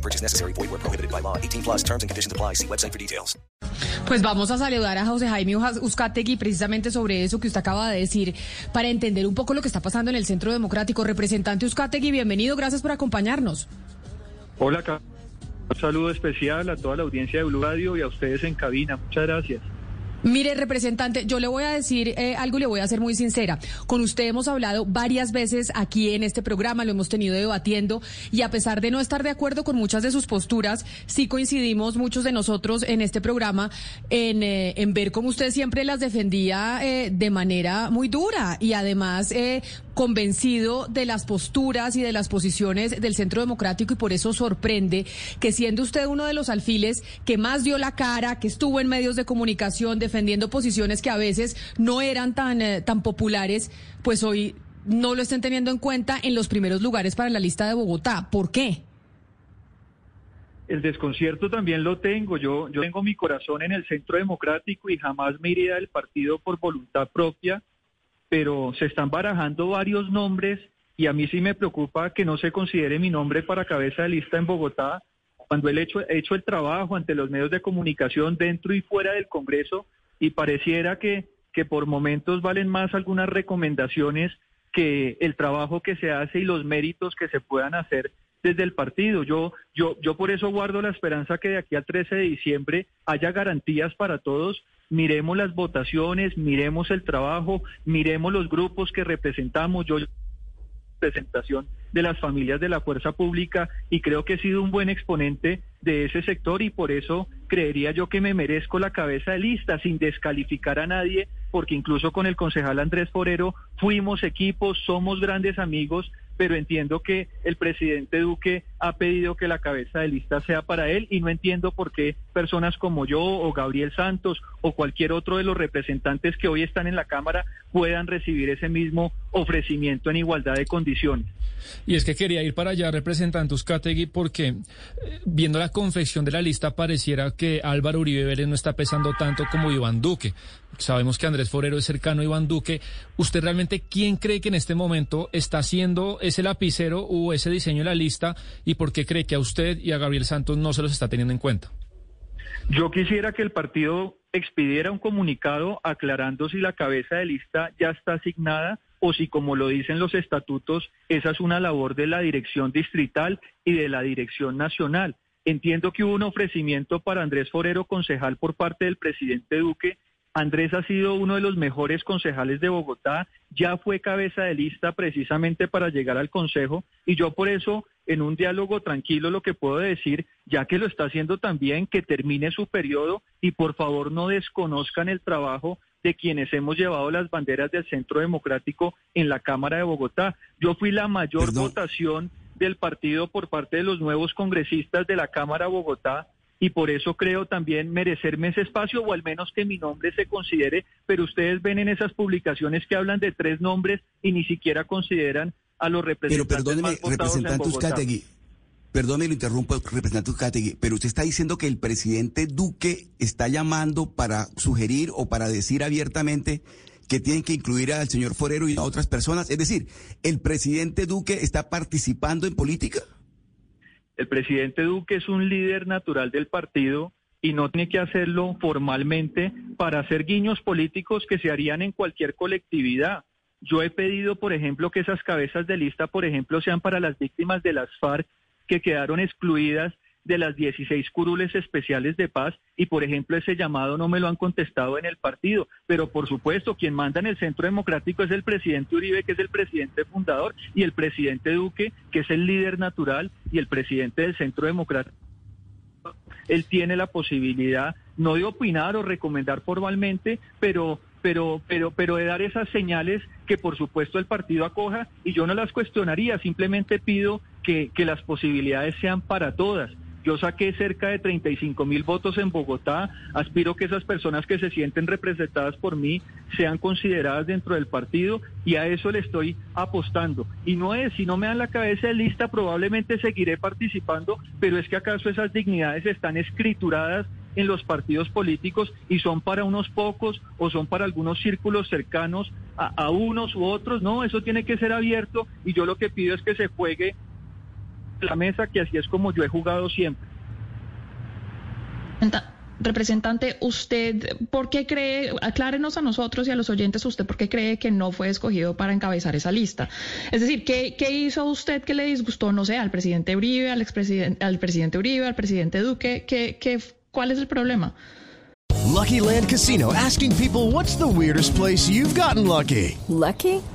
No purchase necessary. Void where prohibited by law. 18 plus terms and conditions apply. See website for details. Pues vamos a saludar a José Jaime Uzcategui precisamente sobre eso que usted acaba de decir para entender un poco lo que está pasando en el Centro Democrático. Representante Uzcategui, bienvenido. Gracias por acompañarnos. Hola. Un saludo especial a toda la audiencia de Blue Radio y a ustedes en cabina. Muchas gracias. Mire, representante, yo le voy a decir eh, algo y le voy a ser muy sincera. Con usted hemos hablado varias veces aquí en este programa, lo hemos tenido debatiendo y a pesar de no estar de acuerdo con muchas de sus posturas, sí coincidimos muchos de nosotros en este programa en, eh, en ver cómo usted siempre las defendía eh, de manera muy dura y además convencido de las posturas y de las posiciones del Centro Democrático y por eso sorprende que siendo usted uno de los alfiles que más dio la cara, que estuvo en medios de comunicación defendiendo posiciones que a veces no eran tan, eh, tan populares, pues hoy no lo estén teniendo en cuenta en los primeros lugares para la lista de Bogotá. ¿Por qué? El desconcierto también lo tengo. Yo, yo tengo mi corazón en el Centro Democrático y jamás me iría del partido por voluntad propia pero se están barajando varios nombres y a mí sí me preocupa que no se considere mi nombre para cabeza de lista en Bogotá, cuando he hecho, he hecho el trabajo ante los medios de comunicación dentro y fuera del Congreso y pareciera que, que por momentos valen más algunas recomendaciones que el trabajo que se hace y los méritos que se puedan hacer desde el partido. Yo, yo, yo por eso guardo la esperanza que de aquí al 13 de diciembre haya garantías para todos. Miremos las votaciones, miremos el trabajo, miremos los grupos que representamos. Yo presentación de las familias de la fuerza pública y creo que he sido un buen exponente de ese sector y por eso creería yo que me merezco la cabeza de lista sin descalificar a nadie, porque incluso con el concejal Andrés Forero fuimos equipos, somos grandes amigos, pero entiendo que el presidente Duque ha pedido que la cabeza de lista sea para él y no entiendo por qué personas como yo o Gabriel Santos o cualquier otro de los representantes que hoy están en la Cámara puedan recibir ese mismo ofrecimiento en igualdad de condiciones. Y es que quería ir para allá, representante Uzcategui, porque eh, viendo la confección de la lista pareciera que Álvaro Uribe Vélez no está pesando tanto como Iván Duque. Sabemos que Andrés Forero es cercano a Iván Duque. ¿Usted realmente quién cree que en este momento está haciendo ese lapicero o ese diseño de la lista y por qué cree que a usted y a Gabriel Santos no se los está teniendo en cuenta? Yo quisiera que el partido expidiera un comunicado aclarando si la cabeza de lista ya está asignada o si, como lo dicen los estatutos, esa es una labor de la dirección distrital y de la dirección nacional. Entiendo que hubo un ofrecimiento para Andrés Forero, concejal por parte del presidente Duque, Andrés ha sido uno de los mejores concejales de Bogotá, ya fue cabeza de lista precisamente para llegar al Consejo y yo por eso en un diálogo tranquilo lo que puedo decir, ya que lo está haciendo también, que termine su periodo y por favor no desconozcan el trabajo de quienes hemos llevado las banderas del Centro Democrático en la Cámara de Bogotá. Yo fui la mayor votación del partido por parte de los nuevos congresistas de la Cámara de Bogotá y por eso creo también merecerme ese espacio o al menos que mi nombre se considere, pero ustedes ven en esas publicaciones que hablan de tres nombres y ni siquiera consideran a los representantes Pero perdóneme, representante Uzcategui, perdóneme, lo interrumpo, representante Uzcategui, pero usted está diciendo que el presidente Duque está llamando para sugerir o para decir abiertamente que tienen que incluir al señor Forero y a otras personas. Es decir, ¿el presidente Duque está participando en política? El presidente Duque es un líder natural del partido y no tiene que hacerlo formalmente para hacer guiños políticos que se harían en cualquier colectividad. Yo he pedido, por ejemplo, que esas cabezas de lista, por ejemplo, sean para las víctimas de las FARC que quedaron excluidas de las 16 curules especiales de paz y, por ejemplo, ese llamado no me lo han contestado en el partido. Pero, por supuesto, quien manda en el Centro Democrático es el presidente Uribe, que es el presidente fundador, y el presidente Duque, que es el líder natural, y el presidente del Centro Democrático. Él tiene la posibilidad no de opinar o recomendar formalmente, pero pero, pero, pero de dar esas señales que por supuesto el partido acoja y yo no las cuestionaría, simplemente pido que, que las posibilidades sean para todas Yo saqué cerca de 35 mil votos en Bogotá. Aspiro que esas personas que se sienten representadas por mí sean consideradas dentro del partido y a eso le estoy apostando. Y no es, si no me dan la cabeza de lista, probablemente seguiré participando, pero es que acaso esas dignidades están escrituradas en los partidos políticos y son para unos pocos o son para algunos círculos cercanos a, a, unos u otros. No, eso tiene que ser abierto y yo lo que pido es que se juegue la mesa, que así es como yo he jugado siempre. Representante, ¿usted por qué cree, aclárenos a nosotros y a los oyentes, usted por qué cree que no fue escogido para encabezar esa lista? Es decir, ¿qué, qué hizo usted que le disgustó, no sé, al presidente Uribe, al, expresidente, al presidente Uribe, al presidente Duque? ¿Qué, qué, ¿Cuál es el problema? Lucky Land Casino, asking people what's the weirdest place you've gotten lucky? Lucky?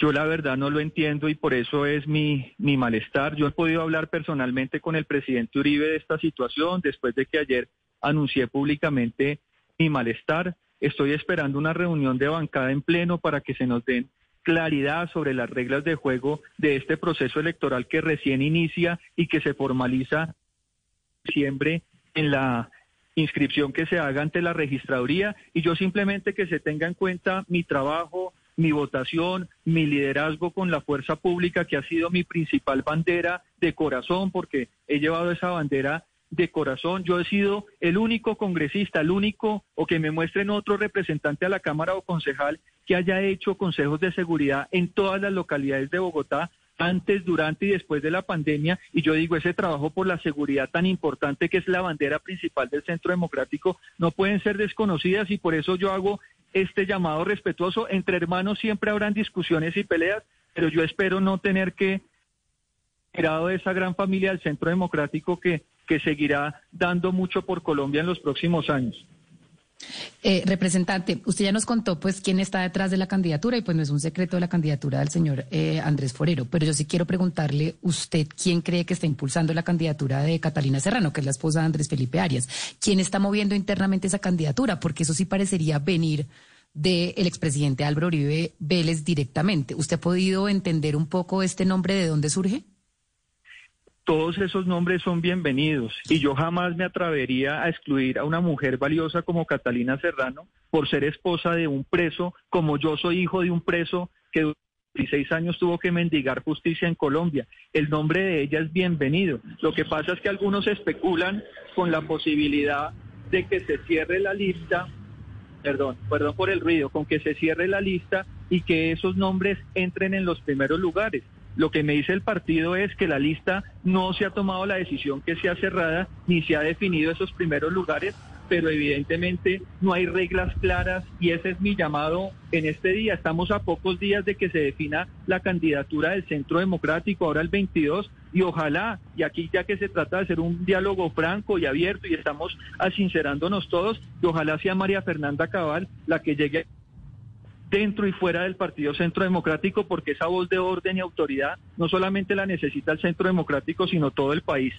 Yo la verdad no lo entiendo y por eso es mi, mi malestar. Yo he podido hablar personalmente con el presidente Uribe de esta situación después de que ayer anuncié públicamente mi malestar. Estoy esperando una reunión de bancada en pleno para que se nos den claridad sobre las reglas de juego de este proceso electoral que recién inicia y que se formaliza siempre en la inscripción que se haga ante la registraduría y yo simplemente que se tenga en cuenta mi trabajo, mi votación, mi liderazgo con la fuerza pública, que ha sido mi principal bandera de corazón, porque he llevado esa bandera de corazón. Yo he sido el único congresista, el único, o que me muestren otro representante a la Cámara o concejal que haya hecho consejos de seguridad en todas las localidades de Bogotá antes, durante y después de la pandemia. Y yo digo, ese trabajo por la seguridad tan importante que es la bandera principal del Centro Democrático, no pueden ser desconocidas y por eso yo hago este llamado respetuoso. Entre hermanos siempre habrán discusiones y peleas, pero yo espero no tener que grado de esa gran familia del Centro Democrático que, que seguirá dando mucho por Colombia en los próximos años. Eh, representante, usted ya nos contó pues quién está detrás de la candidatura y pues no es un secreto de la candidatura del señor eh, Andrés Forero, pero yo sí quiero preguntarle usted quién cree que está impulsando la candidatura de Catalina Serrano, que es la esposa de Andrés Felipe Arias. ¿Quién está moviendo internamente esa candidatura? Porque eso sí parecería venir del expresidente Álvaro Uribe Vélez directamente. ¿Usted ha podido entender un poco este nombre de dónde surge? Todos esos nombres son bienvenidos y yo jamás me atrevería a excluir a una mujer valiosa como Catalina Serrano por ser esposa de un preso, como yo soy hijo de un preso que durante 16 años tuvo que mendigar justicia en Colombia. El nombre de ella es bienvenido. Lo que pasa es que algunos especulan con la posibilidad de que se cierre la lista, perdón, perdón por el ruido, con que se cierre la lista y que esos nombres entren en los primeros lugares. Lo que me dice el partido es que la lista no se ha tomado la decisión que sea cerrada ni se ha definido esos primeros lugares, pero evidentemente no hay reglas claras y ese es mi llamado en este día. Estamos a pocos días de que se defina la candidatura del Centro Democrático, ahora el 22, y ojalá, y aquí ya que se trata de hacer un diálogo franco y abierto y estamos asincerándonos todos, y ojalá sea María Fernanda Cabal la que llegue dentro y fuera del Partido Centro Democrático, porque esa voz de orden y autoridad no solamente la necesita el Centro Democrático, sino todo el país.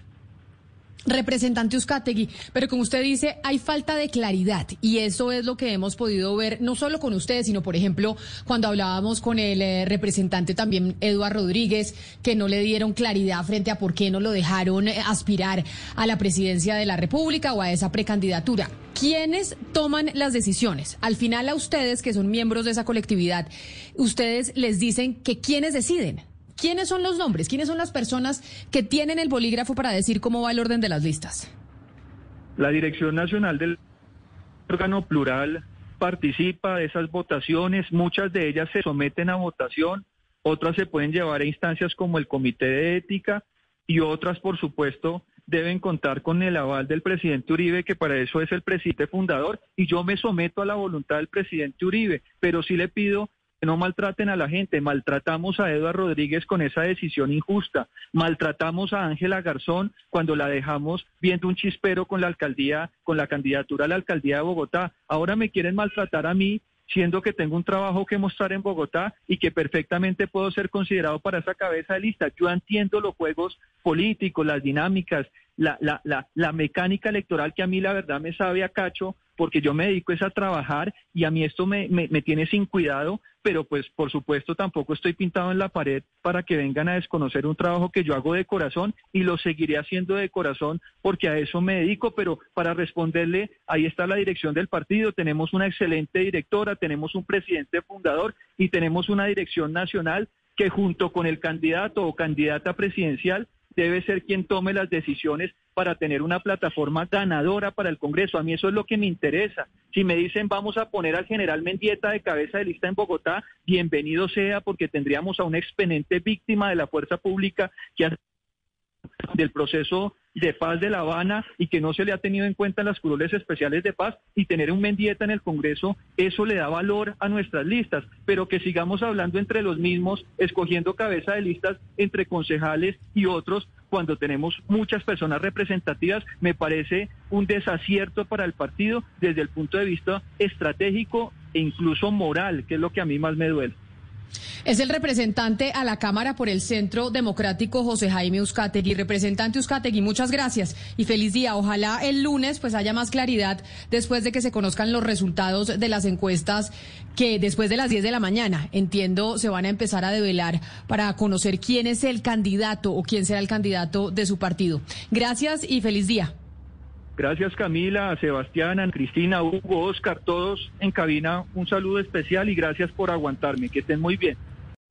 Representante Uzcategui, pero como usted dice, hay falta de claridad y eso es lo que hemos podido ver no solo con ustedes, sino por ejemplo cuando hablábamos con el eh, representante también Eduardo Rodríguez, que no le dieron claridad frente a por qué no lo dejaron eh, aspirar a la presidencia de la República o a esa precandidatura. ¿Quiénes toman las decisiones? Al final a ustedes, que son miembros de esa colectividad, ustedes les dicen que quiénes deciden. ¿Quiénes son los nombres? ¿Quiénes son las personas que tienen el bolígrafo para decir cómo va el orden de las listas? La Dirección Nacional del órgano plural participa de esas votaciones, muchas de ellas se someten a votación, otras se pueden llevar a instancias como el Comité de Ética y otras, por supuesto, deben contar con el aval del presidente Uribe, que para eso es el presidente fundador, y yo me someto a la voluntad del presidente Uribe, pero sí le pido no maltraten a la gente. Maltratamos a Eduardo Rodríguez con esa decisión injusta. Maltratamos a Ángela Garzón cuando la dejamos viendo un chispero con la alcaldía, con la candidatura a la alcaldía de Bogotá. Ahora me quieren maltratar a mí siendo que tengo un trabajo que mostrar en Bogotá y que perfectamente puedo ser considerado para esa cabeza de lista. Yo entiendo los juegos políticos, las dinámicas, la, la, la, mecánica electoral que a mí la verdad me sabe a cacho, porque yo me dedico es a trabajar y a mí esto me, me, tiene sin cuidado, pero pues por supuesto tampoco estoy pintado en la pared para que vengan a desconocer un trabajo que yo hago de corazón y lo seguiré haciendo de corazón porque a eso me dedico, pero para responderle, ahí está la dirección del partido, tenemos una excelente directora, tenemos un presidente fundador y tenemos una dirección nacional que junto con el candidato o candidata presidencial debe ser quien tome las decisiones para tener una plataforma ganadora para el Congreso. A mí eso es lo que me interesa. Si me dicen vamos a poner al general Mendieta de cabeza de lista en Bogotá, bienvenido sea porque tendríamos a un exponente víctima de la fuerza pública que ha del proceso de paz de La Habana y que no se le ha tenido en cuenta en las curules especiales de paz y tener un Mendieta en el Congreso, eso le da valor a nuestras listas, pero que sigamos hablando entre los mismos, escogiendo cabeza de listas entre concejales y otros, cuando tenemos muchas personas representativas, me parece un desacierto para el partido desde el punto de vista estratégico e incluso moral, que es lo que a mí más me duele. Es el representante a la Cámara por el Centro Democrático José Jaime Uzcategui. Representante Uzcategui, muchas gracias y feliz día. Ojalá el lunes pues haya más claridad después de que se conozcan los resultados de las encuestas que después de las 10 de la mañana, entiendo, se van a empezar a develar para conocer quién es el candidato o quién será el candidato de su partido. Gracias y feliz día. Gracias Camila, Sebastián, Cristina, Hugo, Oscar, todos en cabina, un saludo especial y gracias por aguantarme. Que estén muy bien.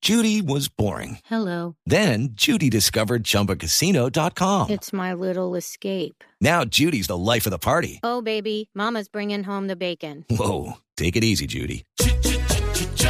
Judy was boring. Hello. Then Judy discovered chumbacasino.com. It's my little escape. Now Judy's the life of the party. Oh baby, mama's bringing home the bacon. Whoa, take it easy Judy.